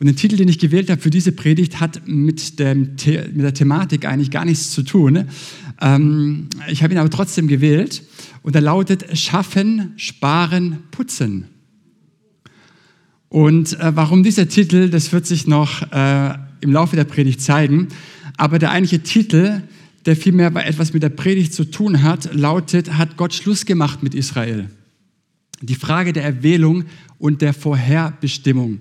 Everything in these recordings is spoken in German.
Und der Titel, den ich gewählt habe für diese Predigt, hat mit, dem, mit der Thematik eigentlich gar nichts zu tun. Ähm, ich habe ihn aber trotzdem gewählt und er lautet Schaffen, Sparen, Putzen. Und äh, warum dieser Titel, das wird sich noch äh, im Laufe der Predigt zeigen. Aber der eigentliche Titel, der vielmehr etwas mit der Predigt zu tun hat, lautet, hat Gott Schluss gemacht mit Israel? Die Frage der Erwählung und der Vorherbestimmung.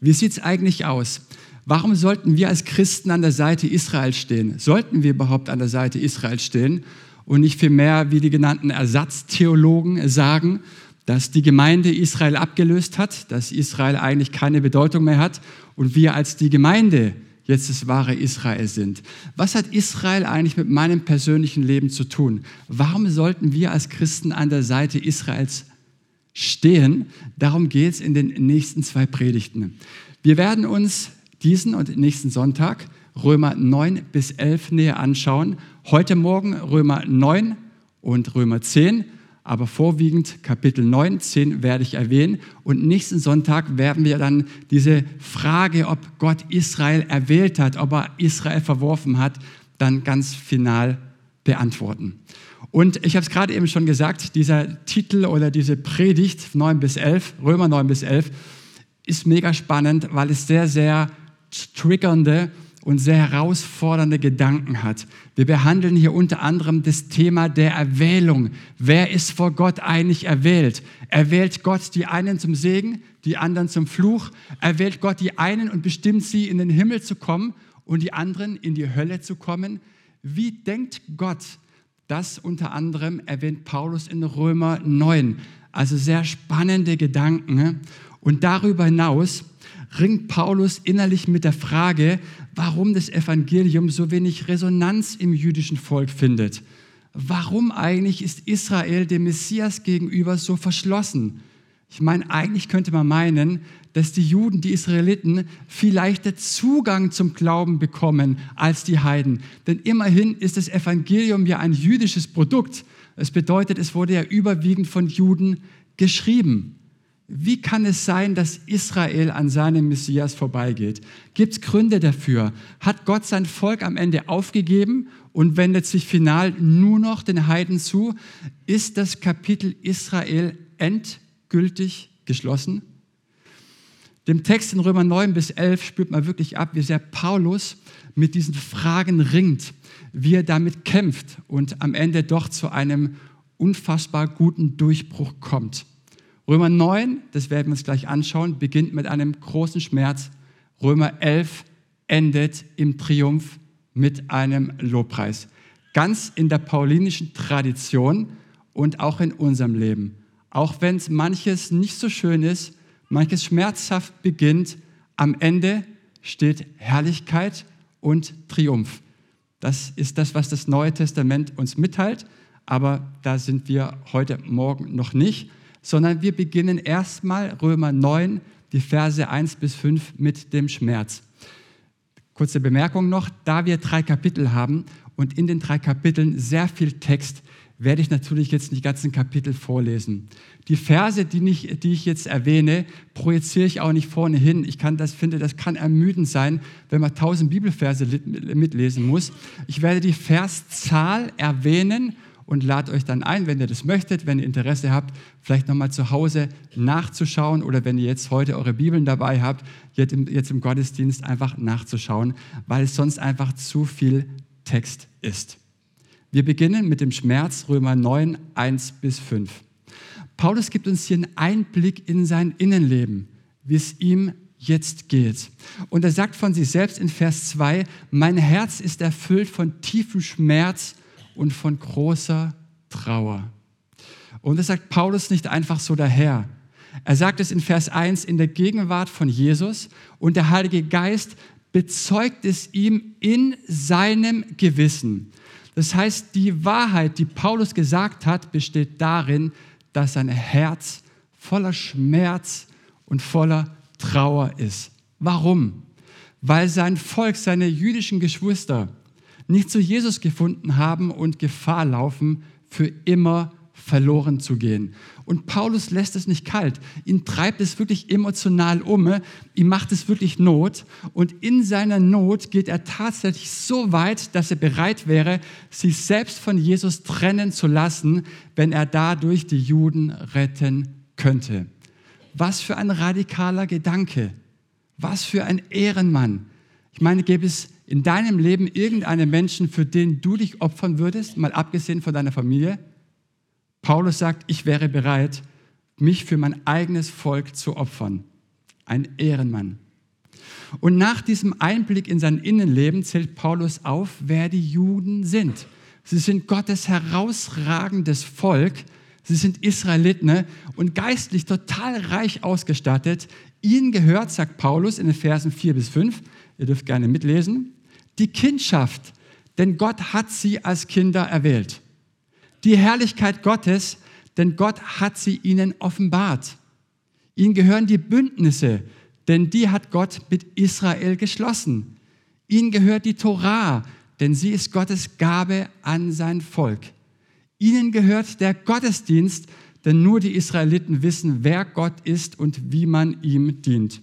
Wie sieht es eigentlich aus? Warum sollten wir als Christen an der Seite Israels stehen? Sollten wir überhaupt an der Seite Israels stehen und nicht vielmehr, wie die genannten Ersatztheologen sagen, dass die Gemeinde Israel abgelöst hat, dass Israel eigentlich keine Bedeutung mehr hat und wir als die Gemeinde jetzt das wahre Israel sind. Was hat Israel eigentlich mit meinem persönlichen Leben zu tun? Warum sollten wir als Christen an der Seite Israels stehen? Darum geht es in den nächsten zwei Predigten. Wir werden uns diesen und nächsten Sonntag Römer 9 bis 11 näher anschauen. Heute Morgen Römer 9 und Römer 10 aber vorwiegend Kapitel 9, 10 werde ich erwähnen. Und nächsten Sonntag werden wir dann diese Frage, ob Gott Israel erwählt hat, ob er Israel verworfen hat, dann ganz final beantworten. Und ich habe es gerade eben schon gesagt, dieser Titel oder diese Predigt 9 bis 11, Römer 9 bis 11, ist mega spannend, weil es sehr, sehr triggernde und sehr herausfordernde Gedanken hat. Wir behandeln hier unter anderem das Thema der Erwählung. Wer ist vor Gott eigentlich erwählt? Erwählt Gott die einen zum Segen, die anderen zum Fluch? Erwählt Gott die einen und bestimmt sie, in den Himmel zu kommen und die anderen in die Hölle zu kommen? Wie denkt Gott? Das unter anderem erwähnt Paulus in Römer 9. Also sehr spannende Gedanken. Ne? Und darüber hinaus ringt Paulus innerlich mit der Frage, warum das Evangelium so wenig Resonanz im jüdischen Volk findet. Warum eigentlich ist Israel dem Messias gegenüber so verschlossen? Ich meine, eigentlich könnte man meinen, dass die Juden, die Israeliten, viel leichter Zugang zum Glauben bekommen als die Heiden. Denn immerhin ist das Evangelium ja ein jüdisches Produkt. Das bedeutet, es wurde ja überwiegend von Juden geschrieben. Wie kann es sein, dass Israel an seinem Messias vorbeigeht? Gibt es Gründe dafür? Hat Gott sein Volk am Ende aufgegeben und wendet sich final nur noch den Heiden zu? Ist das Kapitel Israel endgültig geschlossen? Dem Text in Römer 9 bis 11 spürt man wirklich ab, wie sehr Paulus mit diesen Fragen ringt, wie er damit kämpft und am Ende doch zu einem unfassbar guten Durchbruch kommt. Römer 9, das werden wir uns gleich anschauen, beginnt mit einem großen Schmerz. Römer 11 endet im Triumph mit einem Lobpreis. Ganz in der paulinischen Tradition und auch in unserem Leben. Auch wenn es manches nicht so schön ist, manches schmerzhaft beginnt, am Ende steht Herrlichkeit und Triumph. Das ist das, was das Neue Testament uns mitteilt, aber da sind wir heute Morgen noch nicht sondern wir beginnen erstmal Römer 9, die Verse 1 bis 5 mit dem Schmerz. Kurze Bemerkung noch, da wir drei Kapitel haben und in den drei Kapiteln sehr viel Text, werde ich natürlich jetzt nicht ganzen Kapitel vorlesen. Die Verse, die ich, die ich jetzt erwähne, projiziere ich auch nicht vorne hin. Ich kann das, finde, das kann ermüdend sein, wenn man tausend Bibelverse mitlesen muss. Ich werde die Verszahl erwähnen und lade euch dann ein, wenn ihr das möchtet, wenn ihr Interesse habt, vielleicht nochmal zu Hause nachzuschauen oder wenn ihr jetzt heute eure Bibeln dabei habt, jetzt im, jetzt im Gottesdienst einfach nachzuschauen, weil es sonst einfach zu viel Text ist. Wir beginnen mit dem Schmerz Römer 9, 1 bis 5. Paulus gibt uns hier einen Einblick in sein Innenleben, wie es ihm jetzt geht. Und er sagt von sich selbst in Vers 2, mein Herz ist erfüllt von tiefem Schmerz und von großer Trauer. Und das sagt Paulus nicht einfach so daher. Er sagt es in Vers 1 in der Gegenwart von Jesus und der Heilige Geist bezeugt es ihm in seinem Gewissen. Das heißt, die Wahrheit, die Paulus gesagt hat, besteht darin, dass sein Herz voller Schmerz und voller Trauer ist. Warum? Weil sein Volk, seine jüdischen Geschwister, nicht zu Jesus gefunden haben und Gefahr laufen, für immer verloren zu gehen. Und Paulus lässt es nicht kalt. Ihn treibt es wirklich emotional um. Ihm macht es wirklich Not. Und in seiner Not geht er tatsächlich so weit, dass er bereit wäre, sich selbst von Jesus trennen zu lassen, wenn er dadurch die Juden retten könnte. Was für ein radikaler Gedanke. Was für ein Ehrenmann. Ich meine, gäbe es in deinem Leben irgendeinen Menschen, für den du dich opfern würdest, mal abgesehen von deiner Familie? Paulus sagt, ich wäre bereit, mich für mein eigenes Volk zu opfern. Ein Ehrenmann. Und nach diesem Einblick in sein Innenleben zählt Paulus auf, wer die Juden sind. Sie sind Gottes herausragendes Volk. Sie sind Israeliten ne? und geistlich total reich ausgestattet. Ihnen gehört, sagt Paulus in den Versen 4 bis 5, ihr dürft gerne mitlesen, die Kindschaft, denn Gott hat sie als Kinder erwählt die Herrlichkeit Gottes, denn Gott hat sie ihnen offenbart. Ihnen gehören die Bündnisse, denn die hat Gott mit Israel geschlossen. Ihnen gehört die Torah, denn sie ist Gottes Gabe an sein Volk. Ihnen gehört der Gottesdienst, denn nur die Israeliten wissen, wer Gott ist und wie man ihm dient.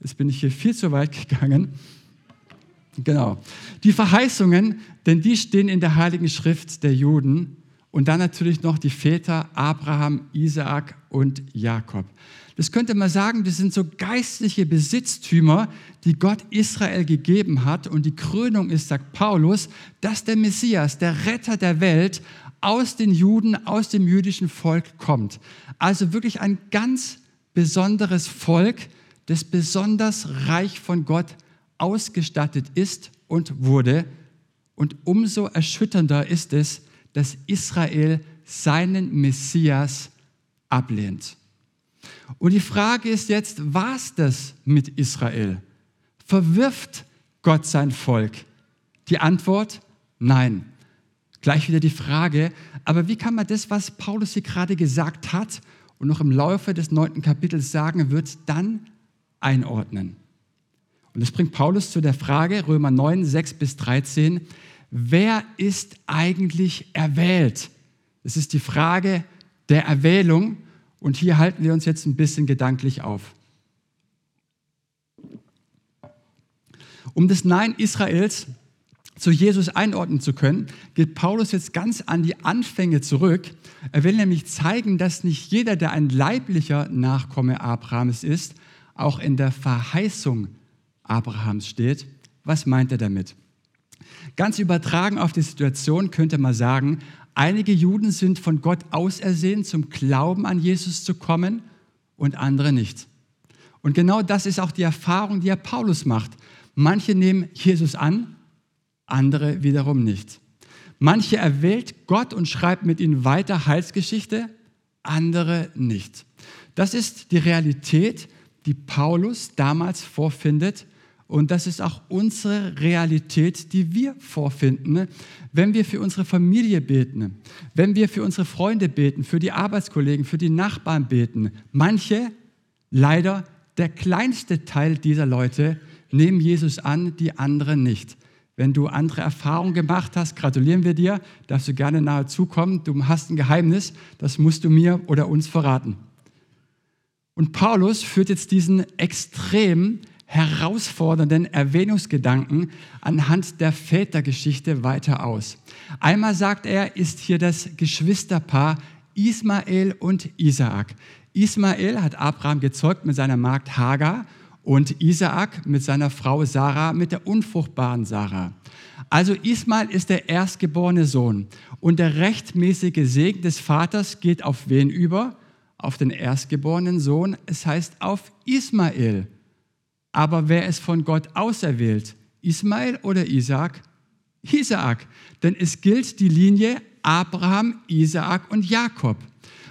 Jetzt bin ich hier viel zu weit gegangen. Genau. Die Verheißungen, denn die stehen in der Heiligen Schrift der Juden. Und dann natürlich noch die Väter Abraham, Isaak und Jakob. Das könnte man sagen, das sind so geistliche Besitztümer, die Gott Israel gegeben hat. Und die Krönung ist, sagt Paulus, dass der Messias, der Retter der Welt, aus den Juden, aus dem jüdischen Volk kommt. Also wirklich ein ganz besonderes Volk, das besonders reich von Gott ausgestattet ist und wurde. Und umso erschütternder ist es, dass Israel seinen Messias ablehnt. Und die Frage ist jetzt, was das mit Israel? Verwirft Gott sein Volk? Die Antwort, nein. Gleich wieder die Frage, aber wie kann man das, was Paulus hier gerade gesagt hat und noch im Laufe des neunten Kapitels sagen wird, dann einordnen? Und das bringt Paulus zu der Frage, Römer 9, 6 bis 13, wer ist eigentlich erwählt? Das ist die Frage der Erwählung und hier halten wir uns jetzt ein bisschen gedanklich auf. Um das Nein Israels zu Jesus einordnen zu können, geht Paulus jetzt ganz an die Anfänge zurück. Er will nämlich zeigen, dass nicht jeder, der ein leiblicher Nachkomme Abrahams ist, auch in der Verheißung Abrahams steht. Was meint er damit? Ganz übertragen auf die Situation könnte man sagen, einige Juden sind von Gott ausersehen, zum Glauben an Jesus zu kommen und andere nicht. Und genau das ist auch die Erfahrung, die ja Paulus macht. Manche nehmen Jesus an, andere wiederum nicht. Manche erwählt Gott und schreibt mit ihnen weiter Heilsgeschichte, andere nicht. Das ist die Realität, die Paulus damals vorfindet und das ist auch unsere Realität, die wir vorfinden, wenn wir für unsere Familie beten, wenn wir für unsere Freunde beten, für die Arbeitskollegen, für die Nachbarn beten. Manche, leider der kleinste Teil dieser Leute, nehmen Jesus an, die anderen nicht. Wenn du andere Erfahrungen gemacht hast, gratulieren wir dir, darfst du gerne nahe zukommen. Du hast ein Geheimnis, das musst du mir oder uns verraten. Und Paulus führt jetzt diesen extrem herausfordernden Erwähnungsgedanken anhand der Vätergeschichte weiter aus. Einmal sagt er, ist hier das Geschwisterpaar Ismael und Isaak. Ismael hat Abraham gezeugt mit seiner Magd Hagar und Isaak mit seiner Frau Sarah, mit der unfruchtbaren Sarah. Also Ismael ist der erstgeborene Sohn und der rechtmäßige Segen des Vaters geht auf wen über? Auf den erstgeborenen Sohn, es heißt auf Ismael. Aber wer ist von Gott auserwählt? Ismael oder Isaak? Isaak. Denn es gilt die Linie Abraham, Isaak und Jakob.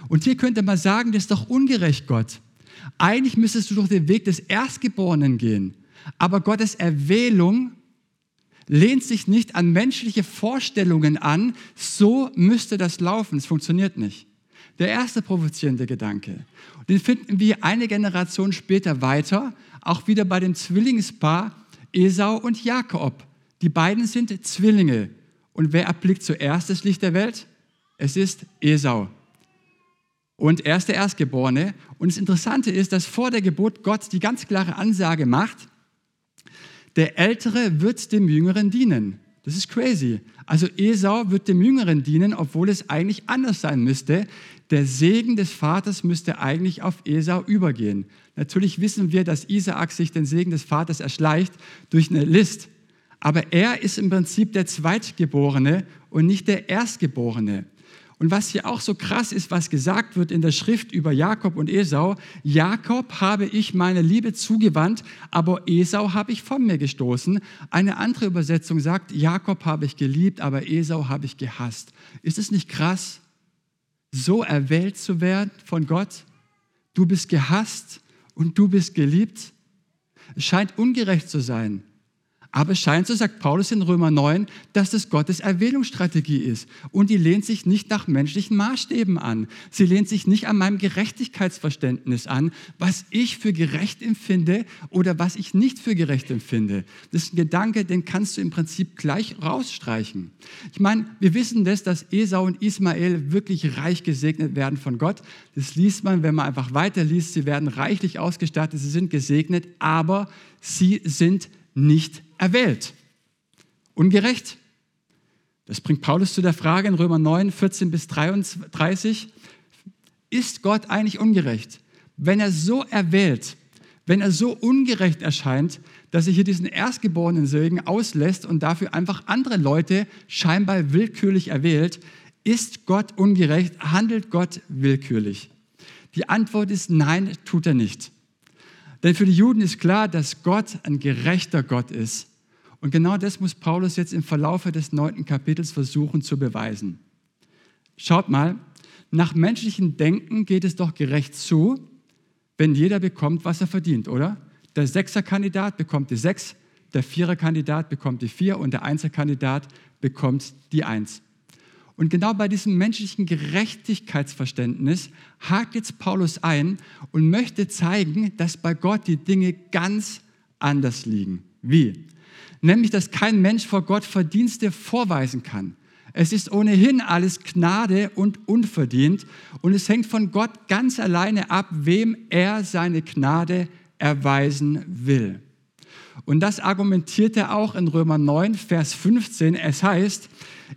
Und hier könnte man sagen, das ist doch ungerecht, Gott. Eigentlich müsstest du durch den Weg des Erstgeborenen gehen. Aber Gottes Erwählung lehnt sich nicht an menschliche Vorstellungen an, so müsste das laufen. Es funktioniert nicht. Der erste provozierende Gedanke. Den finden wir eine Generation später weiter, auch wieder bei dem Zwillingspaar Esau und Jakob. Die beiden sind Zwillinge. Und wer erblickt zuerst das Licht der Welt? Es ist Esau. Und er ist der Erstgeborene. Und das Interessante ist, dass vor der Geburt Gott die ganz klare Ansage macht, der Ältere wird dem Jüngeren dienen. Das ist crazy. Also Esau wird dem Jüngeren dienen, obwohl es eigentlich anders sein müsste. Der Segen des Vaters müsste eigentlich auf Esau übergehen. Natürlich wissen wir, dass Isaak sich den Segen des Vaters erschleicht durch eine List. Aber er ist im Prinzip der Zweitgeborene und nicht der Erstgeborene. Und was hier auch so krass ist, was gesagt wird in der Schrift über Jakob und Esau, Jakob habe ich meine Liebe zugewandt, aber Esau habe ich von mir gestoßen. Eine andere Übersetzung sagt, Jakob habe ich geliebt, aber Esau habe ich gehasst. Ist es nicht krass, so erwählt zu werden von Gott? Du bist gehasst und du bist geliebt? Es scheint ungerecht zu sein. Aber es scheint, so sagt Paulus in Römer 9, dass das Gottes Erwählungsstrategie ist. Und die lehnt sich nicht nach menschlichen Maßstäben an. Sie lehnt sich nicht an meinem Gerechtigkeitsverständnis an, was ich für gerecht empfinde oder was ich nicht für gerecht empfinde. Das ist ein Gedanke, den kannst du im Prinzip gleich rausstreichen. Ich meine, wir wissen das, dass Esau und Ismael wirklich reich gesegnet werden von Gott. Das liest man, wenn man einfach weiterliest. Sie werden reichlich ausgestattet, sie sind gesegnet, aber sie sind nicht erwählt. Ungerecht. Das bringt Paulus zu der Frage in Römer 9, 14 bis 33. Ist Gott eigentlich ungerecht? Wenn er so erwählt, wenn er so ungerecht erscheint, dass er hier diesen erstgeborenen Segen auslässt und dafür einfach andere Leute scheinbar willkürlich erwählt, ist Gott ungerecht? Handelt Gott willkürlich? Die Antwort ist nein, tut er nicht. Denn für die Juden ist klar, dass Gott ein gerechter Gott ist. Und genau das muss Paulus jetzt im Verlaufe des neunten Kapitels versuchen zu beweisen. Schaut mal, nach menschlichem Denken geht es doch gerecht zu, wenn jeder bekommt, was er verdient, oder? Der Sechserkandidat bekommt die Sechs, der Viererkandidat bekommt die Vier und der Einzelkandidat bekommt die Eins. Und genau bei diesem menschlichen Gerechtigkeitsverständnis hakt jetzt Paulus ein und möchte zeigen, dass bei Gott die Dinge ganz anders liegen. Wie? Nämlich, dass kein Mensch vor Gott Verdienste vorweisen kann. Es ist ohnehin alles Gnade und unverdient und es hängt von Gott ganz alleine ab, wem er seine Gnade erweisen will. Und das argumentiert er auch in Römer 9, Vers 15. Es heißt,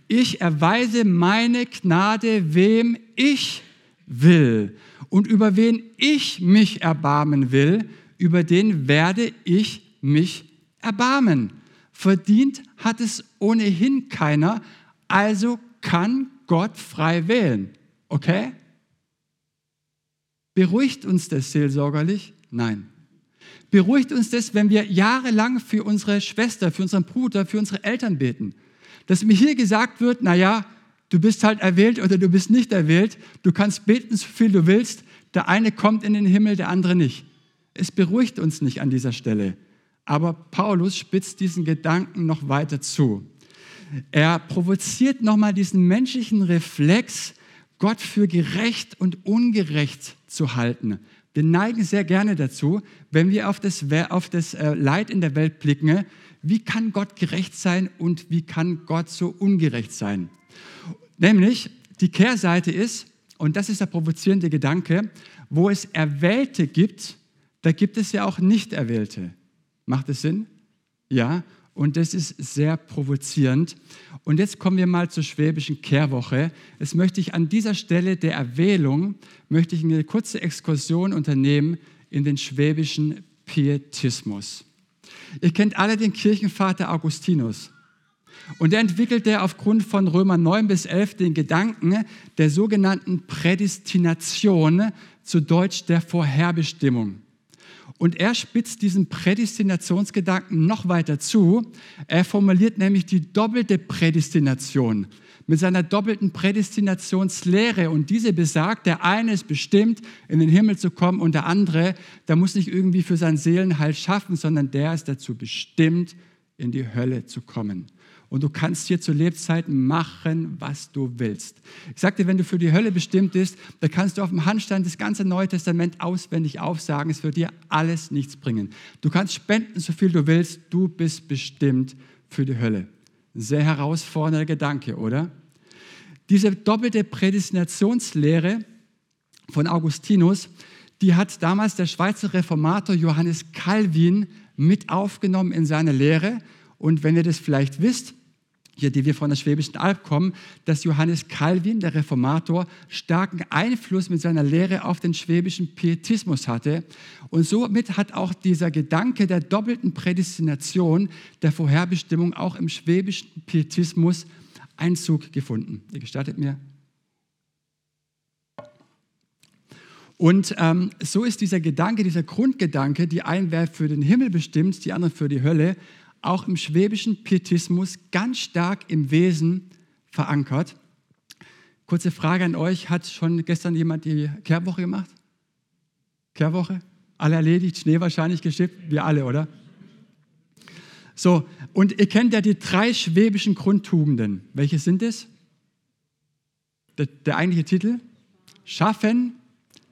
ich erweise meine Gnade, wem ich will. Und über wen ich mich erbarmen will, über den werde ich mich erbarmen. Verdient hat es ohnehin keiner, also kann Gott frei wählen. Okay? Beruhigt uns das seelsorgerlich? Nein. Beruhigt uns das, wenn wir jahrelang für unsere Schwester, für unseren Bruder, für unsere Eltern beten dass mir hier gesagt wird, naja, du bist halt erwählt oder du bist nicht erwählt, du kannst beten, so viel du willst, der eine kommt in den Himmel, der andere nicht. Es beruhigt uns nicht an dieser Stelle. Aber Paulus spitzt diesen Gedanken noch weiter zu. Er provoziert nochmal diesen menschlichen Reflex, Gott für gerecht und ungerecht zu halten. Wir neigen sehr gerne dazu, wenn wir auf das, auf das äh, Leid in der Welt blicken, wie kann Gott gerecht sein und wie kann Gott so ungerecht sein? Nämlich, die Kehrseite ist, und das ist der provozierende Gedanke, wo es Erwählte gibt, da gibt es ja auch Nicht-Erwählte. Macht es Sinn? Ja, und das ist sehr provozierend. Und jetzt kommen wir mal zur schwäbischen Kehrwoche. Jetzt möchte ich an dieser Stelle der Erwählung, möchte ich eine kurze Exkursion unternehmen in den schwäbischen Pietismus. Ihr kennt alle den Kirchenvater Augustinus. Und er entwickelte aufgrund von Römer 9 bis 11 den Gedanken der sogenannten Prädestination, zu Deutsch der Vorherbestimmung. Und er spitzt diesen Prädestinationsgedanken noch weiter zu. Er formuliert nämlich die doppelte Prädestination mit seiner doppelten Prädestinationslehre. Und diese besagt, der eine ist bestimmt, in den Himmel zu kommen und der andere, der muss nicht irgendwie für sein Seelenheil schaffen, sondern der ist dazu bestimmt, in die Hölle zu kommen. Und du kannst hier zu Lebzeiten machen, was du willst. Ich sagte, wenn du für die Hölle bestimmt bist, dann kannst du auf dem Handstand das ganze Neue Testament auswendig aufsagen. Es wird dir alles nichts bringen. Du kannst spenden, so viel du willst. Du bist bestimmt für die Hölle. Sehr herausfordernder Gedanke, oder? Diese doppelte Prädestinationslehre von Augustinus, die hat damals der Schweizer Reformator Johannes Calvin mit aufgenommen in seine Lehre. Und wenn ihr das vielleicht wisst, hier, die wir von der Schwäbischen Alb kommen, dass Johannes Calvin, der Reformator, starken Einfluss mit seiner Lehre auf den schwäbischen Pietismus hatte. Und somit hat auch dieser Gedanke der doppelten Prädestination, der Vorherbestimmung auch im schwäbischen Pietismus Einzug gefunden. Ihr gestattet mir. Und ähm, so ist dieser Gedanke, dieser Grundgedanke, die einen wäre für den Himmel bestimmt, die andere für die Hölle, auch im schwäbischen Pietismus ganz stark im Wesen verankert. Kurze Frage an euch, hat schon gestern jemand die Kehrwoche gemacht? Kehrwoche? Alle erledigt, Schnee wahrscheinlich geschippt? Wir alle, oder? So, und ihr kennt ja die drei schwäbischen Grundtugenden. Welche sind es? Der, der eigentliche Titel? Schaffen,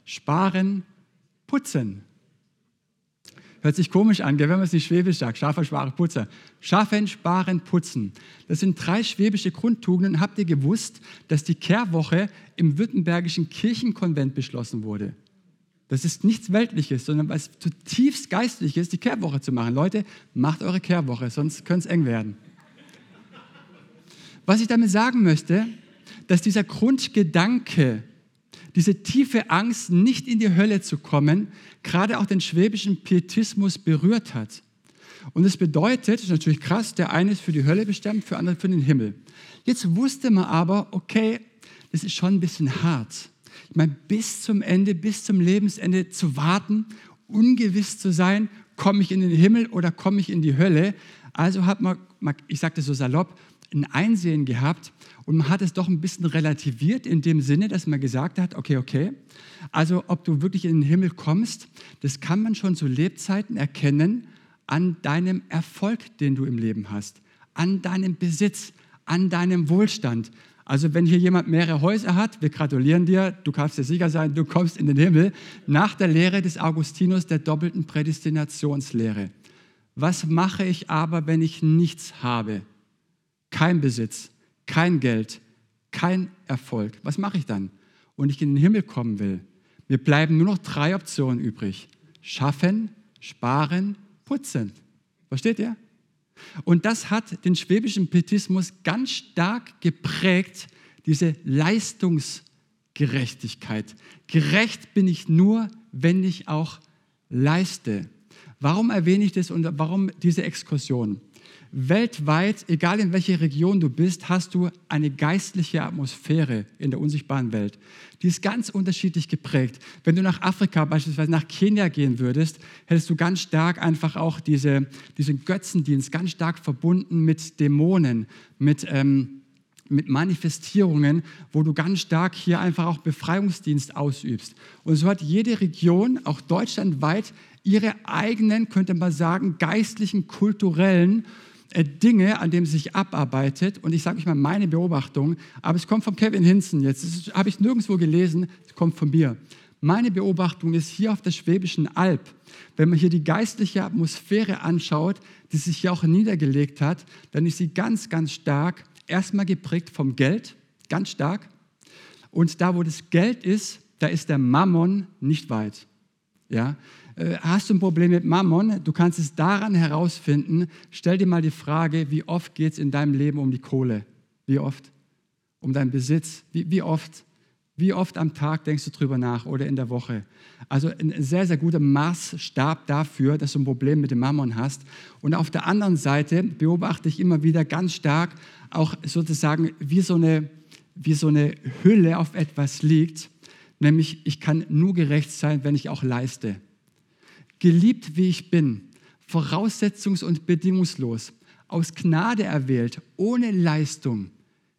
sparen, putzen. Hört sich komisch an, wenn man es nicht schwäbisch sagt. Schaffen, sparen, putzen. Schaffen, sparen, putzen. Das sind drei schwäbische Grundtugenden. Habt ihr gewusst, dass die Kehrwoche im württembergischen Kirchenkonvent beschlossen wurde? Das ist nichts Weltliches, sondern was zutiefst Geistliches, die Kehrwoche zu machen. Leute, macht eure Kehrwoche, sonst könnte es eng werden. Was ich damit sagen möchte, dass dieser Grundgedanke diese tiefe Angst, nicht in die Hölle zu kommen, gerade auch den schwäbischen Pietismus berührt hat. Und es bedeutet, das ist natürlich krass, der eine ist für die Hölle bestimmt, für andere für den Himmel. Jetzt wusste man aber, okay, das ist schon ein bisschen hart. Ich meine, bis zum Ende, bis zum Lebensende zu warten, ungewiss zu sein, komme ich in den Himmel oder komme ich in die Hölle. Also hat man, ich das so salopp, ein Einsehen gehabt und man hat es doch ein bisschen relativiert in dem Sinne, dass man gesagt hat, okay, okay, also ob du wirklich in den Himmel kommst, das kann man schon zu Lebzeiten erkennen an deinem Erfolg, den du im Leben hast, an deinem Besitz, an deinem Wohlstand. Also wenn hier jemand mehrere Häuser hat, wir gratulieren dir, du kannst dir sicher sein, du kommst in den Himmel, nach der Lehre des Augustinus der doppelten Prädestinationslehre. Was mache ich aber, wenn ich nichts habe? kein Besitz, kein Geld, kein Erfolg. Was mache ich dann? Und ich in den Himmel kommen will. Mir bleiben nur noch drei Optionen übrig. Schaffen, sparen, putzen. Versteht ihr? Und das hat den schwäbischen Pietismus ganz stark geprägt, diese Leistungsgerechtigkeit. Gerecht bin ich nur, wenn ich auch leiste. Warum erwähne ich das und warum diese Exkursion? Weltweit, egal in welcher Region du bist, hast du eine geistliche Atmosphäre in der unsichtbaren Welt. Die ist ganz unterschiedlich geprägt. Wenn du nach Afrika, beispielsweise nach Kenia gehen würdest, hättest du ganz stark einfach auch diese, diesen Götzendienst, ganz stark verbunden mit Dämonen, mit... Ähm, mit Manifestierungen, wo du ganz stark hier einfach auch Befreiungsdienst ausübst. Und so hat jede Region, auch deutschlandweit, ihre eigenen, könnte man sagen, geistlichen, kulturellen Dinge, an denen es sich abarbeitet. Und ich sage euch mal meine Beobachtung, aber es kommt von Kevin Hinson jetzt. Das habe ich nirgendwo gelesen, es kommt von mir. Meine Beobachtung ist hier auf der Schwäbischen Alb, wenn man hier die geistliche Atmosphäre anschaut, die sich hier auch niedergelegt hat, dann ist sie ganz, ganz stark erstmal geprägt vom Geld, ganz stark. Und da, wo das Geld ist, da ist der Mammon nicht weit. Ja? Äh, hast du ein Problem mit Mammon? Du kannst es daran herausfinden. Stell dir mal die Frage, wie oft geht es in deinem Leben um die Kohle? Wie oft? Um deinen Besitz? Wie, wie oft? Wie oft am Tag denkst du drüber nach oder in der Woche? Also ein sehr, sehr guter Maßstab dafür, dass du ein Problem mit dem Mammon hast. Und auf der anderen Seite beobachte ich immer wieder ganz stark auch sozusagen wie so eine, wie so eine Hülle auf etwas liegt. Nämlich, ich kann nur gerecht sein, wenn ich auch leiste geliebt wie ich bin, voraussetzungs- und bedingungslos, aus Gnade erwählt, ohne Leistung.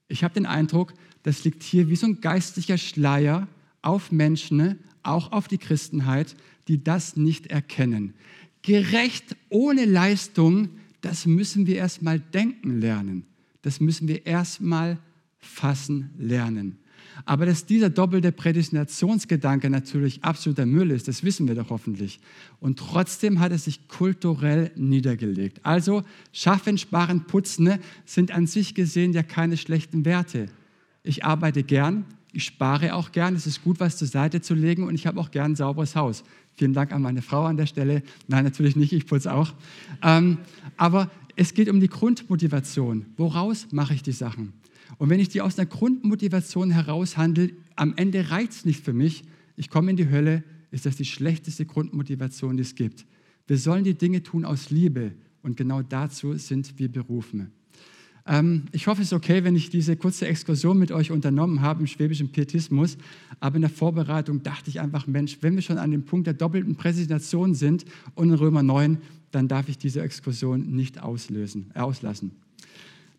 Ich habe den Eindruck, das liegt hier wie so ein geistlicher Schleier auf Menschen, auch auf die Christenheit, die das nicht erkennen. Gerecht ohne Leistung, das müssen wir erstmal denken lernen. Das müssen wir erstmal fassen lernen. Aber dass dieser doppelte Prädestinationsgedanke natürlich absoluter Müll ist, das wissen wir doch hoffentlich. Und trotzdem hat es sich kulturell niedergelegt. Also schaffen, sparen, putzen sind an sich gesehen ja keine schlechten Werte. Ich arbeite gern, Ich spare auch gern. Es ist gut, was zur Seite zu legen und ich habe auch gern ein sauberes Haus. Vielen Dank an meine Frau an der Stelle. Nein, natürlich nicht, ich putze auch. Ähm, aber es geht um die Grundmotivation. Woraus mache ich die Sachen? Und wenn ich die aus einer Grundmotivation heraus handle, am Ende reicht es nicht für mich, ich komme in die Hölle, ist das die schlechteste Grundmotivation, die es gibt. Wir sollen die Dinge tun aus Liebe und genau dazu sind wir berufen. Ähm, ich hoffe, es ist okay, wenn ich diese kurze Exkursion mit euch unternommen habe im schwäbischen Pietismus. Aber in der Vorbereitung dachte ich einfach, Mensch, wenn wir schon an dem Punkt der doppelten Präsentation sind und in Römer 9, dann darf ich diese Exkursion nicht auslösen, äh, auslassen.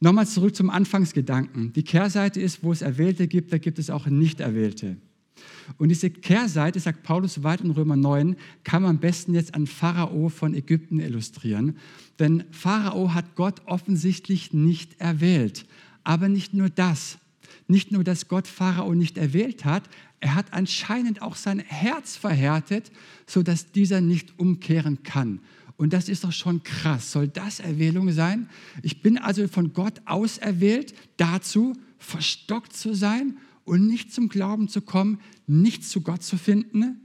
Nochmal zurück zum Anfangsgedanken. Die Kehrseite ist, wo es Erwählte gibt, da gibt es auch Nicht-Erwählte. Und diese Kehrseite, sagt Paulus weit in Römer 9, kann man am besten jetzt an Pharao von Ägypten illustrieren. Denn Pharao hat Gott offensichtlich nicht erwählt. Aber nicht nur das. Nicht nur, dass Gott Pharao nicht erwählt hat, er hat anscheinend auch sein Herz verhärtet, sodass dieser nicht umkehren kann. Und das ist doch schon krass. Soll das Erwählung sein? Ich bin also von Gott auserwählt, dazu verstockt zu sein und nicht zum Glauben zu kommen, nicht zu Gott zu finden?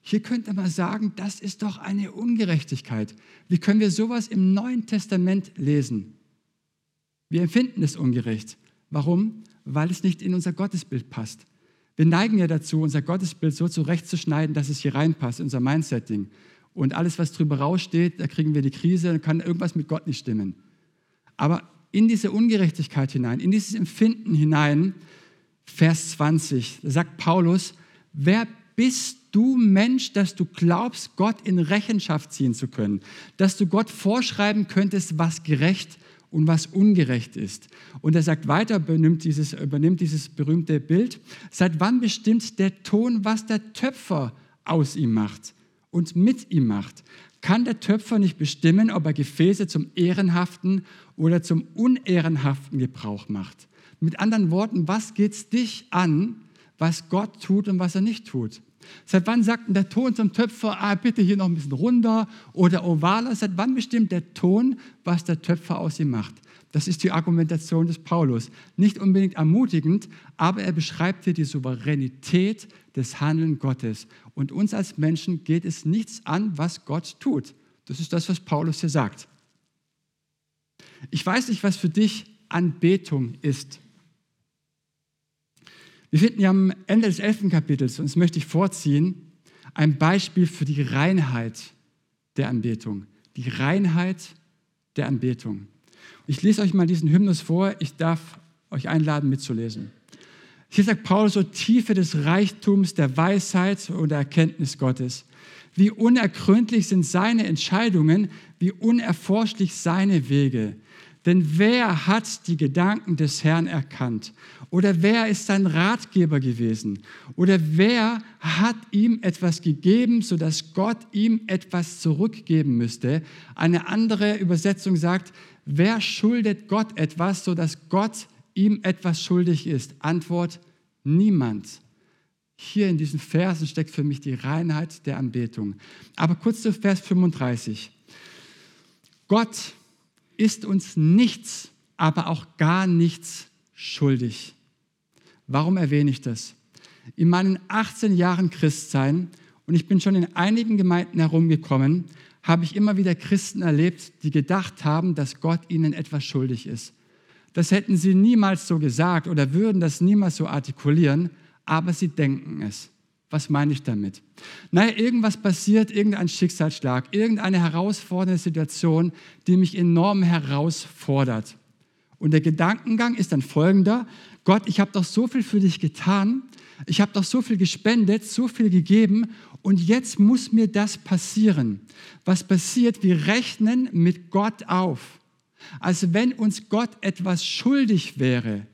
Hier könnte man sagen, das ist doch eine Ungerechtigkeit. Wie können wir sowas im Neuen Testament lesen? Wir empfinden es ungerecht. Warum? Weil es nicht in unser Gottesbild passt. Wir neigen ja dazu, unser Gottesbild so zurechtzuschneiden, dass es hier reinpasst, unser Mindsetting. Und alles, was drüber raussteht, da kriegen wir die Krise, dann kann irgendwas mit Gott nicht stimmen. Aber in diese Ungerechtigkeit hinein, in dieses Empfinden hinein, Vers 20, da sagt Paulus, wer bist du Mensch, dass du glaubst, Gott in Rechenschaft ziehen zu können, dass du Gott vorschreiben könntest, was gerecht und was ungerecht ist. Und er sagt weiter, übernimmt dieses, übernimmt dieses berühmte Bild, seit wann bestimmt der Ton, was der Töpfer aus ihm macht und mit ihm macht? Kann der Töpfer nicht bestimmen, ob er Gefäße zum ehrenhaften oder zum unehrenhaften Gebrauch macht? Mit anderen Worten, was geht es dich an, was Gott tut und was er nicht tut? Seit wann sagt der Ton zum Töpfer, ah, bitte hier noch ein bisschen runter oder ovaler? Seit wann bestimmt der Ton, was der Töpfer aus ihm macht? Das ist die Argumentation des Paulus. Nicht unbedingt ermutigend, aber er beschreibt hier die Souveränität des Handeln Gottes. Und uns als Menschen geht es nichts an, was Gott tut. Das ist das, was Paulus hier sagt. Ich weiß nicht, was für dich Anbetung ist. Wir finden ja am Ende des elften Kapitels, und das möchte ich vorziehen, ein Beispiel für die Reinheit der Anbetung. Die Reinheit der Anbetung. Ich lese euch mal diesen Hymnus vor. Ich darf euch einladen, mitzulesen. Hier sagt Paulus so Tiefe des Reichtums, der Weisheit und der Erkenntnis Gottes. Wie unergründlich sind seine Entscheidungen, wie unerforschlich seine Wege. Denn wer hat die Gedanken des Herrn erkannt? Oder wer ist sein Ratgeber gewesen? Oder wer hat ihm etwas gegeben, sodass Gott ihm etwas zurückgeben müsste? Eine andere Übersetzung sagt, wer schuldet Gott etwas, sodass Gott ihm etwas schuldig ist? Antwort, niemand. Hier in diesen Versen steckt für mich die Reinheit der Anbetung. Aber kurz zu Vers 35. Gott ist uns nichts, aber auch gar nichts schuldig. Warum erwähne ich das? In meinen 18 Jahren Christsein, und ich bin schon in einigen Gemeinden herumgekommen, habe ich immer wieder Christen erlebt, die gedacht haben, dass Gott ihnen etwas schuldig ist. Das hätten sie niemals so gesagt oder würden das niemals so artikulieren, aber sie denken es. Was meine ich damit? Naja, irgendwas passiert, irgendein Schicksalsschlag, irgendeine herausfordernde Situation, die mich enorm herausfordert. Und der Gedankengang ist dann folgender, Gott, ich habe doch so viel für dich getan, ich habe doch so viel gespendet, so viel gegeben und jetzt muss mir das passieren. Was passiert? Wir rechnen mit Gott auf. Also wenn uns Gott etwas schuldig wäre,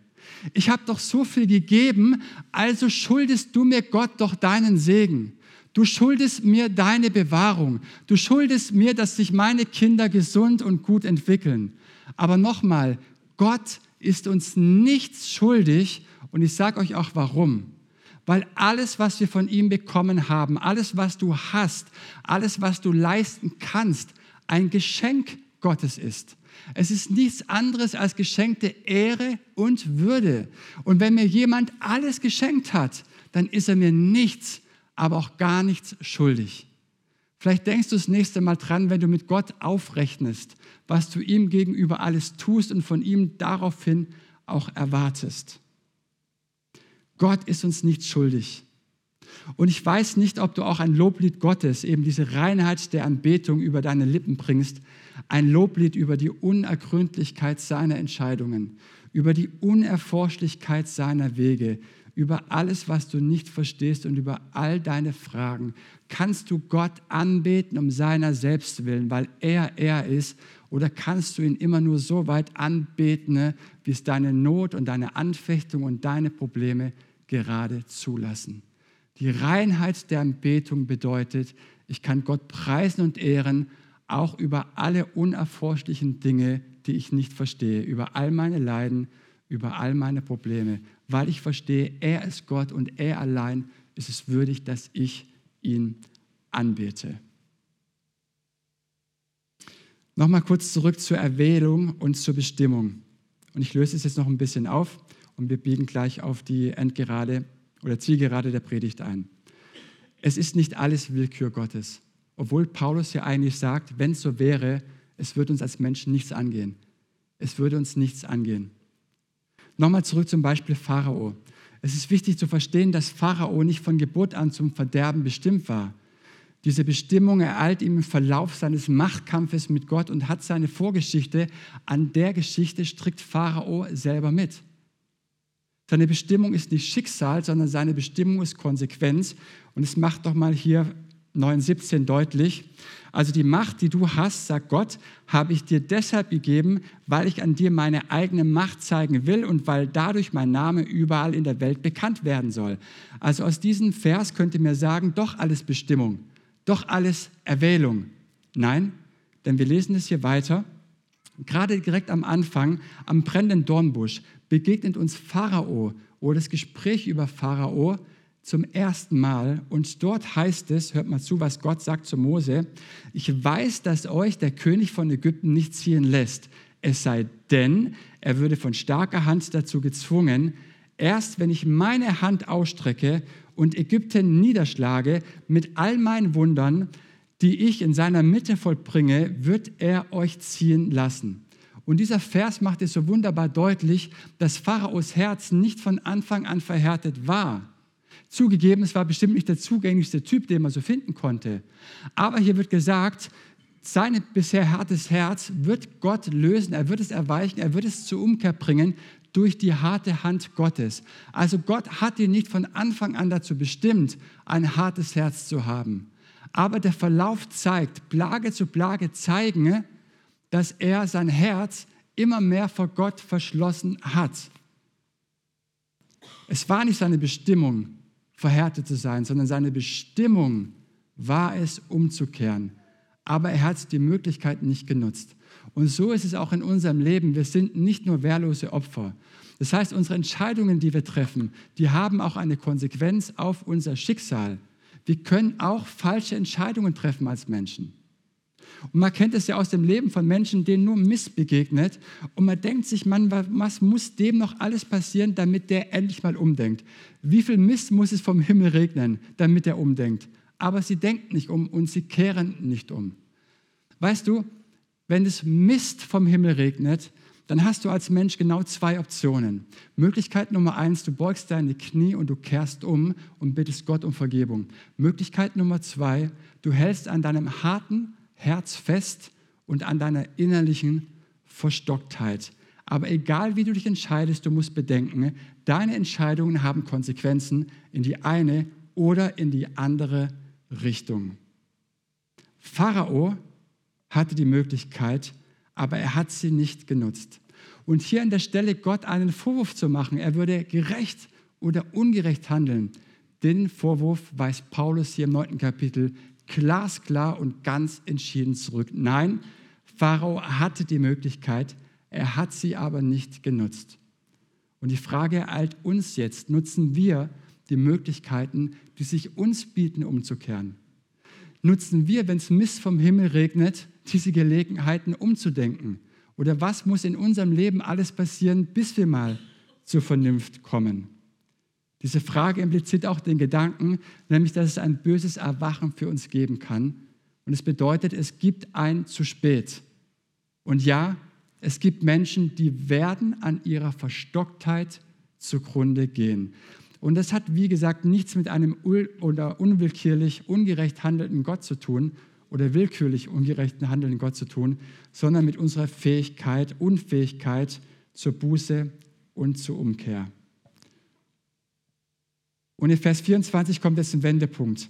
ich habe doch so viel gegeben, also schuldest du mir Gott doch deinen Segen. Du schuldest mir deine Bewahrung. Du schuldest mir, dass sich meine Kinder gesund und gut entwickeln. Aber nochmal, Gott ist uns nichts schuldig und ich sage euch auch warum. Weil alles, was wir von ihm bekommen haben, alles, was du hast, alles, was du leisten kannst, ein Geschenk Gottes ist. Es ist nichts anderes als geschenkte Ehre und Würde. Und wenn mir jemand alles geschenkt hat, dann ist er mir nichts, aber auch gar nichts schuldig. Vielleicht denkst du das nächste Mal dran, wenn du mit Gott aufrechnest, was du ihm gegenüber alles tust und von ihm daraufhin auch erwartest. Gott ist uns nicht schuldig. Und ich weiß nicht, ob du auch ein Loblied Gottes, eben diese Reinheit der Anbetung über deine Lippen bringst, ein Loblied über die Unergründlichkeit seiner Entscheidungen, über die Unerforschlichkeit seiner Wege, über alles, was du nicht verstehst und über all deine Fragen. Kannst du Gott anbeten um seiner selbst willen, weil er er ist, oder kannst du ihn immer nur so weit anbeten, wie es deine Not und deine Anfechtung und deine Probleme gerade zulassen? Die Reinheit der Anbetung bedeutet, ich kann Gott preisen und ehren, auch über alle unerforschlichen Dinge, die ich nicht verstehe, über all meine Leiden, über all meine Probleme, weil ich verstehe, er ist Gott und er allein ist es würdig, dass ich ihn anbete. Nochmal kurz zurück zur Erwählung und zur Bestimmung. Und ich löse es jetzt noch ein bisschen auf und wir biegen gleich auf die Endgerade oder Zielgerade der Predigt ein. Es ist nicht alles Willkür Gottes, obwohl Paulus ja eigentlich sagt, wenn es so wäre, es würde uns als Menschen nichts angehen. Es würde uns nichts angehen. Nochmal zurück zum Beispiel Pharao. Es ist wichtig zu verstehen, dass Pharao nicht von Geburt an zum Verderben bestimmt war. Diese Bestimmung ereilt ihm im Verlauf seines Machtkampfes mit Gott und hat seine Vorgeschichte. An der Geschichte strickt Pharao selber mit. Seine Bestimmung ist nicht Schicksal, sondern seine Bestimmung ist Konsequenz. Und es macht doch mal hier 9,17 deutlich. Also die Macht, die du hast, sagt Gott, habe ich dir deshalb gegeben, weil ich an dir meine eigene Macht zeigen will und weil dadurch mein Name überall in der Welt bekannt werden soll. Also aus diesem Vers könnte mir sagen, doch alles Bestimmung, doch alles Erwählung. Nein, denn wir lesen es hier weiter. Gerade direkt am Anfang, am brennenden Dornbusch, begegnet uns Pharao oder das Gespräch über Pharao zum ersten Mal. Und dort heißt es, hört mal zu, was Gott sagt zu Mose, ich weiß, dass euch der König von Ägypten nicht ziehen lässt, es sei denn, er würde von starker Hand dazu gezwungen, erst wenn ich meine Hand ausstrecke und Ägypten niederschlage mit all meinen Wundern, die ich in seiner Mitte vollbringe, wird er euch ziehen lassen. Und dieser Vers macht es so wunderbar deutlich, dass Pharaos Herz nicht von Anfang an verhärtet war. Zugegeben, es war bestimmt nicht der zugänglichste Typ, den man so finden konnte. Aber hier wird gesagt, sein bisher hartes Herz wird Gott lösen, er wird es erweichen, er wird es zur Umkehr bringen durch die harte Hand Gottes. Also Gott hat ihn nicht von Anfang an dazu bestimmt, ein hartes Herz zu haben. Aber der Verlauf zeigt, Plage zu Plage zeigen, dass er sein Herz immer mehr vor Gott verschlossen hat. Es war nicht seine Bestimmung, verhärtet zu sein, sondern seine Bestimmung war es, umzukehren. Aber er hat die Möglichkeit nicht genutzt. Und so ist es auch in unserem Leben. Wir sind nicht nur wehrlose Opfer. Das heißt, unsere Entscheidungen, die wir treffen, die haben auch eine Konsequenz auf unser Schicksal. Wir können auch falsche Entscheidungen treffen als Menschen. Und man kennt es ja aus dem Leben von Menschen, denen nur Mist begegnet. Und man denkt sich, man, was muss dem noch alles passieren, damit der endlich mal umdenkt? Wie viel Mist muss es vom Himmel regnen, damit er umdenkt? Aber sie denken nicht um und sie kehren nicht um. Weißt du, wenn es Mist vom Himmel regnet, dann hast du als Mensch genau zwei Optionen. Möglichkeit Nummer eins, du beugst deine Knie und du kehrst um und bittest Gott um Vergebung. Möglichkeit Nummer zwei, du hältst an deinem harten, Herz fest und an deiner innerlichen Verstocktheit. Aber egal wie du dich entscheidest, du musst bedenken, deine Entscheidungen haben Konsequenzen in die eine oder in die andere Richtung. Pharao hatte die Möglichkeit, aber er hat sie nicht genutzt. Und hier an der Stelle Gott einen Vorwurf zu machen, er würde gerecht oder ungerecht handeln, den Vorwurf weist Paulus hier im neunten Kapitel glasklar und ganz entschieden zurück. Nein, Pharao hatte die Möglichkeit, er hat sie aber nicht genutzt. Und die Frage ereilt uns jetzt, nutzen wir die Möglichkeiten, die sich uns bieten, umzukehren? nutzen wir, wenn es Mist vom Himmel regnet, diese Gelegenheiten umzudenken? Oder was muss in unserem Leben alles passieren, bis wir mal zur Vernunft kommen? Diese Frage impliziert auch den Gedanken, nämlich dass es ein böses Erwachen für uns geben kann. Und es bedeutet, es gibt ein zu spät. Und ja, es gibt Menschen, die werden an ihrer Verstocktheit zugrunde gehen. Und das hat, wie gesagt, nichts mit einem oder unwillkürlich ungerecht handelnden Gott zu tun oder willkürlich ungerechten handelnden Gott zu tun, sondern mit unserer Fähigkeit, Unfähigkeit zur Buße und zur Umkehr. Und in Vers 24 kommt jetzt ein Wendepunkt.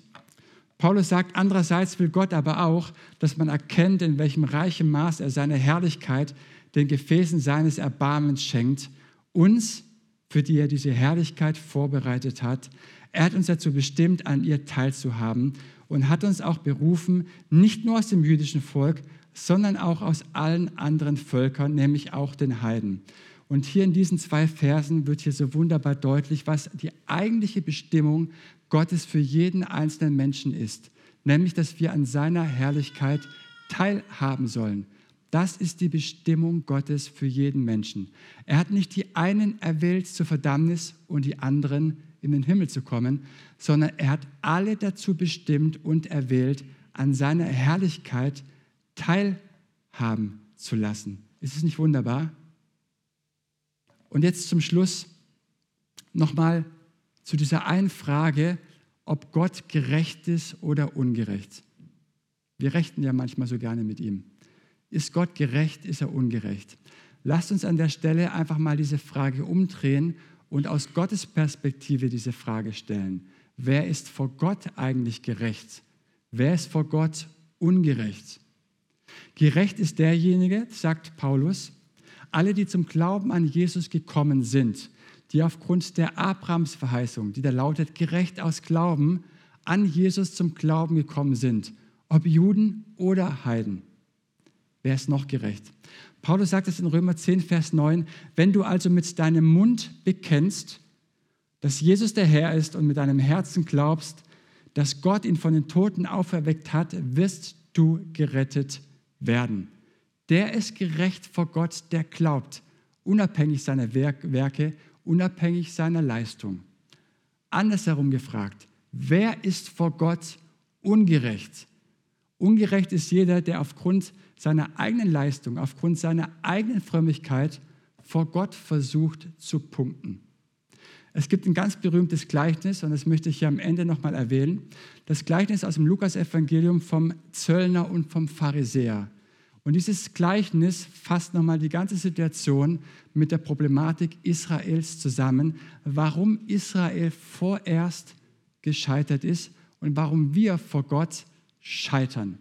Paulus sagt, andererseits will Gott aber auch, dass man erkennt, in welchem reichen Maß er seine Herrlichkeit den Gefäßen seines Erbarmens schenkt, uns, für die er diese Herrlichkeit vorbereitet hat. Er hat uns dazu bestimmt, an ihr teilzuhaben und hat uns auch berufen, nicht nur aus dem jüdischen Volk, sondern auch aus allen anderen Völkern, nämlich auch den Heiden. Und hier in diesen zwei Versen wird hier so wunderbar deutlich, was die eigentliche Bestimmung Gottes für jeden einzelnen Menschen ist, nämlich dass wir an seiner Herrlichkeit teilhaben sollen. Das ist die Bestimmung Gottes für jeden Menschen. Er hat nicht die einen erwählt zur Verdammnis und die anderen in den Himmel zu kommen, sondern er hat alle dazu bestimmt und erwählt, an seiner Herrlichkeit teilhaben zu lassen. Ist es nicht wunderbar? Und jetzt zum Schluss nochmal zu dieser einen Frage, ob Gott gerecht ist oder ungerecht. Wir rechten ja manchmal so gerne mit ihm. Ist Gott gerecht, ist er ungerecht? Lasst uns an der Stelle einfach mal diese Frage umdrehen und aus Gottes Perspektive diese Frage stellen. Wer ist vor Gott eigentlich gerecht? Wer ist vor Gott ungerecht? Gerecht ist derjenige, sagt Paulus, alle, die zum Glauben an Jesus gekommen sind, die aufgrund der Abrahamsverheißung, die da lautet, gerecht aus Glauben, an Jesus zum Glauben gekommen sind, ob Juden oder Heiden. Wer ist noch gerecht? Paulus sagt es in Römer 10, Vers 9, wenn du also mit deinem Mund bekennst, dass Jesus der Herr ist und mit deinem Herzen glaubst, dass Gott ihn von den Toten auferweckt hat, wirst du gerettet werden. Der ist gerecht vor Gott, der glaubt, unabhängig seiner Werke, unabhängig seiner Leistung. Andersherum gefragt, wer ist vor Gott ungerecht? Ungerecht ist jeder, der aufgrund seiner eigenen Leistung, aufgrund seiner eigenen Frömmigkeit vor Gott versucht zu punkten. Es gibt ein ganz berühmtes Gleichnis, und das möchte ich hier am Ende nochmal erwähnen. Das Gleichnis aus dem Lukas-Evangelium vom Zöllner und vom Pharisäer. Und dieses Gleichnis fasst nochmal die ganze Situation mit der Problematik Israels zusammen, warum Israel vorerst gescheitert ist und warum wir vor Gott scheitern.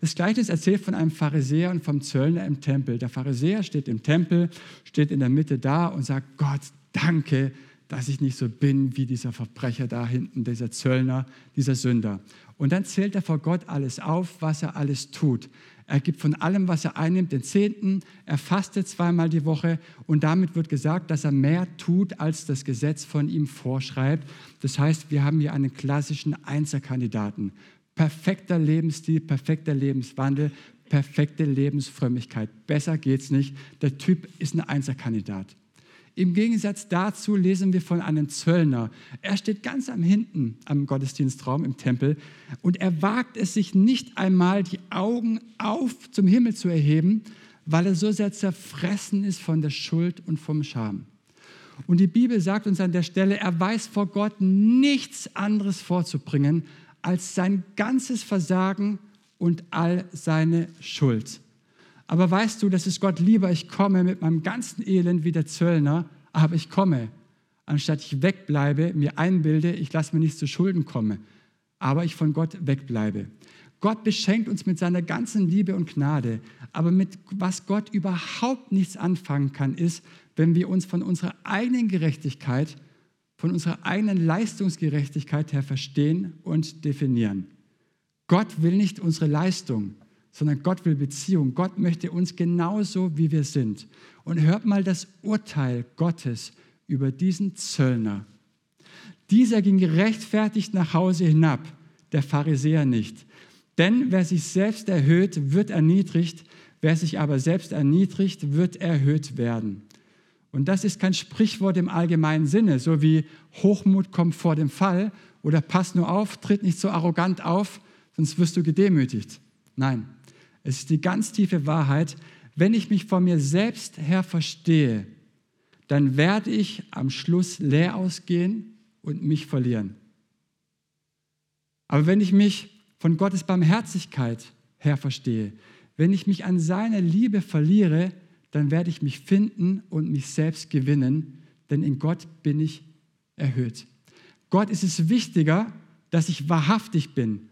Das Gleichnis erzählt von einem Pharisäer und vom Zöllner im Tempel. Der Pharisäer steht im Tempel, steht in der Mitte da und sagt, Gott, danke, dass ich nicht so bin wie dieser Verbrecher da hinten, dieser Zöllner, dieser Sünder. Und dann zählt er vor Gott alles auf, was er alles tut. Er gibt von allem, was er einnimmt, den Zehnten. Er fastet zweimal die Woche. Und damit wird gesagt, dass er mehr tut, als das Gesetz von ihm vorschreibt. Das heißt, wir haben hier einen klassischen Einzelkandidaten. Perfekter Lebensstil, perfekter Lebenswandel, perfekte Lebensfrömmigkeit. Besser geht's nicht. Der Typ ist ein Einzelkandidat. Im Gegensatz dazu lesen wir von einem Zöllner. Er steht ganz am hinten am Gottesdienstraum im Tempel und er wagt es sich nicht einmal, die Augen auf zum Himmel zu erheben, weil er so sehr zerfressen ist von der Schuld und vom Scham. Und die Bibel sagt uns an der Stelle, er weiß vor Gott nichts anderes vorzubringen als sein ganzes Versagen und all seine Schuld. Aber weißt du, das ist Gott lieber, ich komme mit meinem ganzen Elend wie der Zöllner, aber ich komme, anstatt ich wegbleibe, mir einbilde, ich lasse mir nicht zu Schulden kommen, aber ich von Gott wegbleibe. Gott beschenkt uns mit seiner ganzen Liebe und Gnade, aber mit was Gott überhaupt nichts anfangen kann, ist, wenn wir uns von unserer eigenen Gerechtigkeit, von unserer eigenen Leistungsgerechtigkeit her verstehen und definieren. Gott will nicht unsere Leistung sondern Gott will Beziehung. Gott möchte uns genauso, wie wir sind. Und hört mal das Urteil Gottes über diesen Zöllner. Dieser ging gerechtfertigt nach Hause hinab, der Pharisäer nicht. Denn wer sich selbst erhöht, wird erniedrigt, wer sich aber selbst erniedrigt, wird erhöht werden. Und das ist kein Sprichwort im allgemeinen Sinne, so wie Hochmut kommt vor dem Fall oder pass nur auf, tritt nicht so arrogant auf, sonst wirst du gedemütigt. Nein, es ist die ganz tiefe Wahrheit, wenn ich mich von mir selbst her verstehe, dann werde ich am Schluss leer ausgehen und mich verlieren. Aber wenn ich mich von Gottes Barmherzigkeit her verstehe, wenn ich mich an seine Liebe verliere, dann werde ich mich finden und mich selbst gewinnen, denn in Gott bin ich erhöht. Gott ist es wichtiger, dass ich wahrhaftig bin,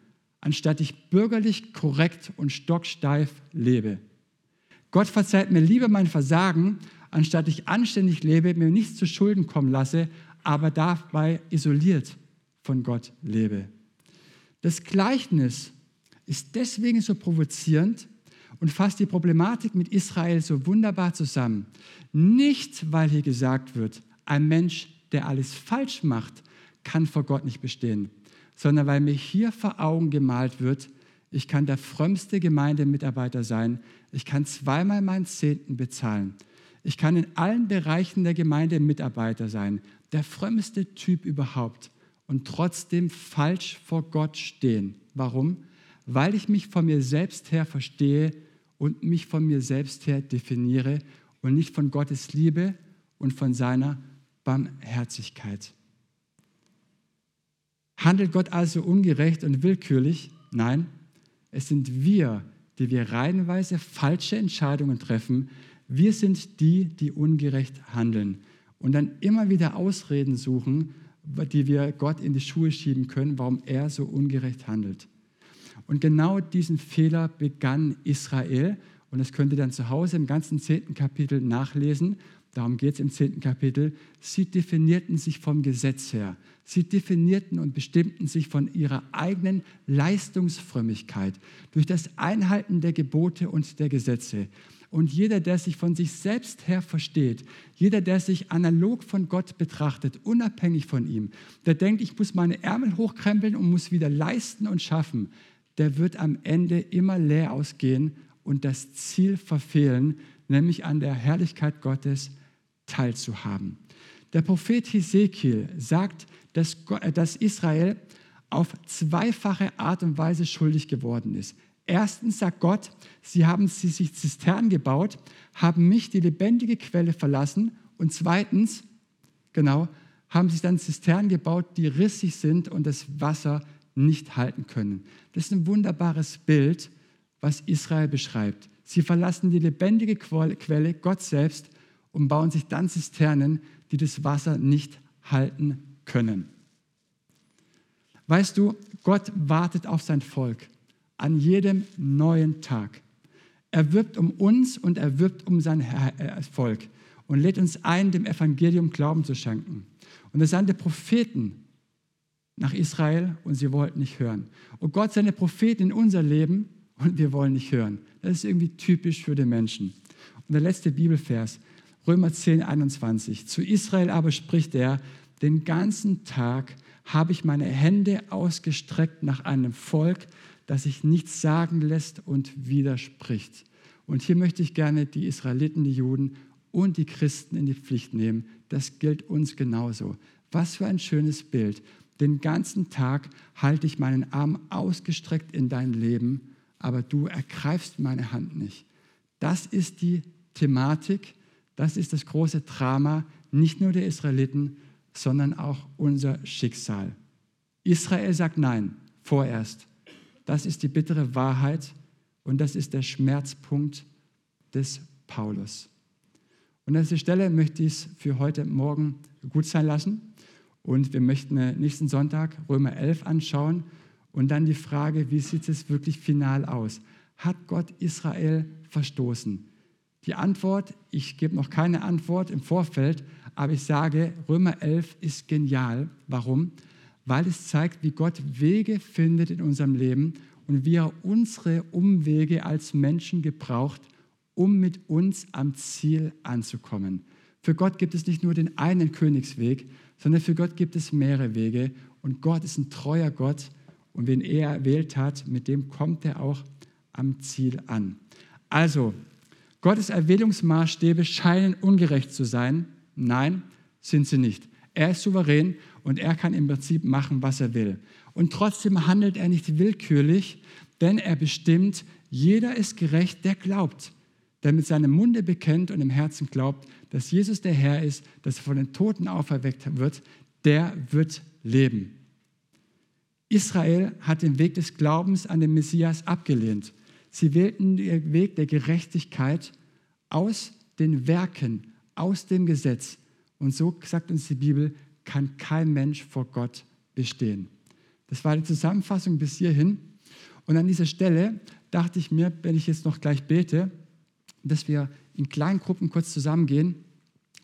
anstatt ich bürgerlich korrekt und stocksteif lebe. Gott verzeiht mir lieber mein Versagen, anstatt ich anständig lebe, mir nichts zu Schulden kommen lasse, aber dabei isoliert von Gott lebe. Das Gleichnis ist deswegen so provozierend und fasst die Problematik mit Israel so wunderbar zusammen. Nicht, weil hier gesagt wird, ein Mensch, der alles falsch macht, kann vor Gott nicht bestehen, sondern weil mir hier vor Augen gemalt wird, ich kann der frömmste Gemeindemitarbeiter sein, ich kann zweimal meinen Zehnten bezahlen, ich kann in allen Bereichen der Gemeinde Mitarbeiter sein, der frömmste Typ überhaupt und trotzdem falsch vor Gott stehen. Warum? Weil ich mich von mir selbst her verstehe und mich von mir selbst her definiere und nicht von Gottes Liebe und von seiner Barmherzigkeit. Handelt Gott also ungerecht und willkürlich? Nein, es sind wir, die wir reihenweise falsche Entscheidungen treffen. Wir sind die, die ungerecht handeln und dann immer wieder Ausreden suchen, die wir Gott in die Schuhe schieben können, warum er so ungerecht handelt. Und genau diesen Fehler begann Israel. Und das könnt ihr dann zu Hause im ganzen zehnten Kapitel nachlesen. Darum geht es im zehnten Kapitel. Sie definierten sich vom Gesetz her. Sie definierten und bestimmten sich von ihrer eigenen Leistungsfrömmigkeit durch das Einhalten der Gebote und der Gesetze. Und jeder, der sich von sich selbst her versteht, jeder, der sich analog von Gott betrachtet, unabhängig von ihm, der denkt, ich muss meine Ärmel hochkrempeln und muss wieder leisten und schaffen, der wird am Ende immer leer ausgehen und das Ziel verfehlen, nämlich an der Herrlichkeit Gottes teilzuhaben. Der Prophet Hesekiel sagt, dass, dass Israel auf zweifache Art und Weise schuldig geworden ist. Erstens sagt Gott, sie haben sich Zisternen gebaut, haben mich, die lebendige Quelle, verlassen. Und zweitens, genau, haben sich dann Zisternen gebaut, die rissig sind und das Wasser nicht halten können. Das ist ein wunderbares Bild, was Israel beschreibt. Sie verlassen die lebendige Quelle, Gott selbst, und bauen sich dann Zisternen, die das Wasser nicht halten können. Weißt du, Gott wartet auf sein Volk an jedem neuen Tag. Er wirbt um uns und er wirbt um sein äh, Volk und lädt uns ein, dem Evangelium Glauben zu schenken. Und er sandte Propheten nach Israel und sie wollten nicht hören. Und Gott seine Propheten in unser Leben und wir wollen nicht hören. Das ist irgendwie typisch für den Menschen. Und der letzte Bibelvers, Römer 10, 21. Zu Israel aber spricht er, den ganzen Tag habe ich meine Hände ausgestreckt nach einem Volk, das sich nichts sagen lässt und widerspricht. Und hier möchte ich gerne die Israeliten, die Juden und die Christen in die Pflicht nehmen. Das gilt uns genauso. Was für ein schönes Bild. Den ganzen Tag halte ich meinen Arm ausgestreckt in dein Leben, aber du ergreifst meine Hand nicht. Das ist die Thematik, das ist das große Drama, nicht nur der Israeliten, sondern auch unser Schicksal. Israel sagt Nein, vorerst. Das ist die bittere Wahrheit und das ist der Schmerzpunkt des Paulus. Und an dieser Stelle möchte ich es für heute Morgen gut sein lassen. Und wir möchten nächsten Sonntag Römer 11 anschauen und dann die Frage, wie sieht es wirklich final aus? Hat Gott Israel verstoßen? Die Antwort, ich gebe noch keine Antwort im Vorfeld, aber ich sage, Römer 11 ist genial. Warum? Weil es zeigt, wie Gott Wege findet in unserem Leben und wie er unsere Umwege als Menschen gebraucht, um mit uns am Ziel anzukommen. Für Gott gibt es nicht nur den einen Königsweg, sondern für Gott gibt es mehrere Wege. Und Gott ist ein treuer Gott Und wen er erwählt hat, mit dem kommt er auch am Ziel an. Also, Gottes Erwählungsmaßstäbe scheinen ungerecht zu sein. Nein, sind sie nicht. Er ist souverän und er kann im Prinzip machen, was er will. Und trotzdem handelt er nicht willkürlich, denn er bestimmt, jeder ist gerecht, der glaubt, der mit seinem Munde bekennt und im Herzen glaubt, dass Jesus der Herr ist, dass er von den Toten auferweckt wird, der wird leben. Israel hat den Weg des Glaubens an den Messias abgelehnt. Sie wählten den Weg der Gerechtigkeit aus den Werken, aus dem Gesetz. Und so sagt uns die Bibel, kann kein Mensch vor Gott bestehen. Das war die Zusammenfassung bis hierhin. Und an dieser Stelle dachte ich mir, wenn ich jetzt noch gleich bete, dass wir in kleinen Gruppen kurz zusammengehen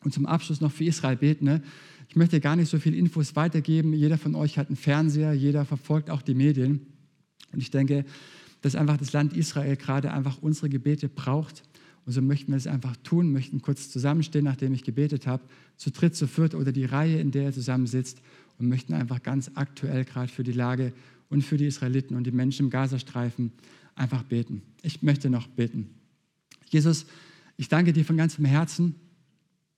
und zum Abschluss noch für Israel beten. Ne? Ich möchte gar nicht so viele Infos weitergeben. Jeder von euch hat einen Fernseher, jeder verfolgt auch die Medien. Und ich denke, dass einfach das Land Israel gerade einfach unsere Gebete braucht. Und so möchten wir es einfach tun, möchten kurz zusammenstehen, nachdem ich gebetet habe, zu dritt, zu viert oder die Reihe, in der er zusammensitzt und möchten einfach ganz aktuell gerade für die Lage und für die Israeliten und die Menschen im Gazastreifen einfach beten. Ich möchte noch beten. Jesus, ich danke dir von ganzem Herzen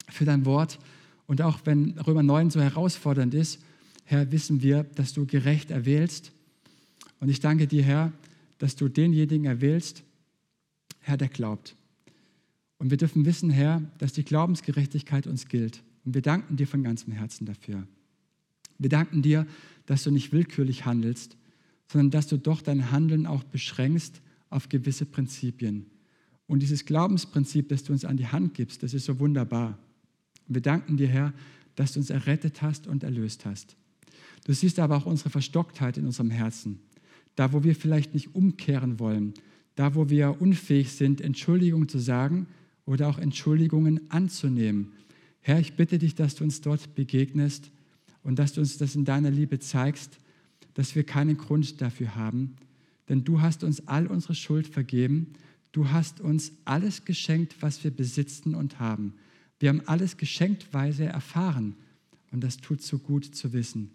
für dein Wort und auch wenn Römer 9 so herausfordernd ist, Herr, wissen wir, dass du gerecht erwählst. Und ich danke dir, Herr, dass du denjenigen erwählst, Herr, der glaubt. Und wir dürfen wissen, Herr, dass die Glaubensgerechtigkeit uns gilt. Und wir danken dir von ganzem Herzen dafür. Wir danken dir, dass du nicht willkürlich handelst, sondern dass du doch dein Handeln auch beschränkst auf gewisse Prinzipien. Und dieses Glaubensprinzip, das du uns an die Hand gibst, das ist so wunderbar. Und wir danken dir, Herr, dass du uns errettet hast und erlöst hast. Du siehst aber auch unsere Verstocktheit in unserem Herzen. Da, wo wir vielleicht nicht umkehren wollen, da, wo wir unfähig sind, Entschuldigungen zu sagen oder auch Entschuldigungen anzunehmen. Herr, ich bitte dich, dass du uns dort begegnest und dass du uns das in deiner Liebe zeigst, dass wir keinen Grund dafür haben, denn du hast uns all unsere Schuld vergeben, du hast uns alles geschenkt, was wir besitzen und haben. Wir haben alles geschenktweise erfahren und das tut so gut zu wissen.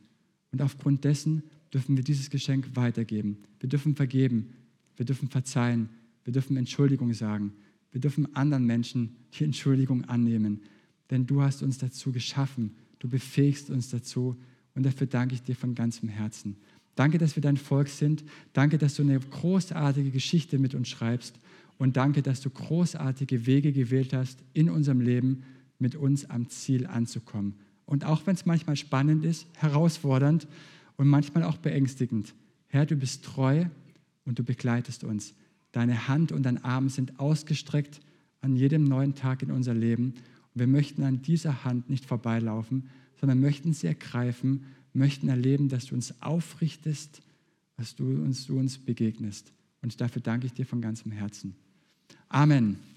Und aufgrund dessen dürfen wir dieses Geschenk weitergeben. Wir dürfen vergeben, wir dürfen verzeihen, wir dürfen Entschuldigung sagen, wir dürfen anderen Menschen die Entschuldigung annehmen, denn du hast uns dazu geschaffen, du befähigst uns dazu und dafür danke ich dir von ganzem Herzen. Danke, dass wir dein Volk sind. Danke, dass du eine großartige Geschichte mit uns schreibst. Und danke, dass du großartige Wege gewählt hast, in unserem Leben mit uns am Ziel anzukommen. Und auch wenn es manchmal spannend ist, herausfordernd und manchmal auch beängstigend. Herr, du bist treu und du begleitest uns. Deine Hand und dein Arm sind ausgestreckt an jedem neuen Tag in unser Leben. Und wir möchten an dieser Hand nicht vorbeilaufen, sondern möchten sie ergreifen, möchten erleben, dass du uns aufrichtest, dass du uns, du uns begegnest. Und dafür danke ich dir von ganzem Herzen. Amen.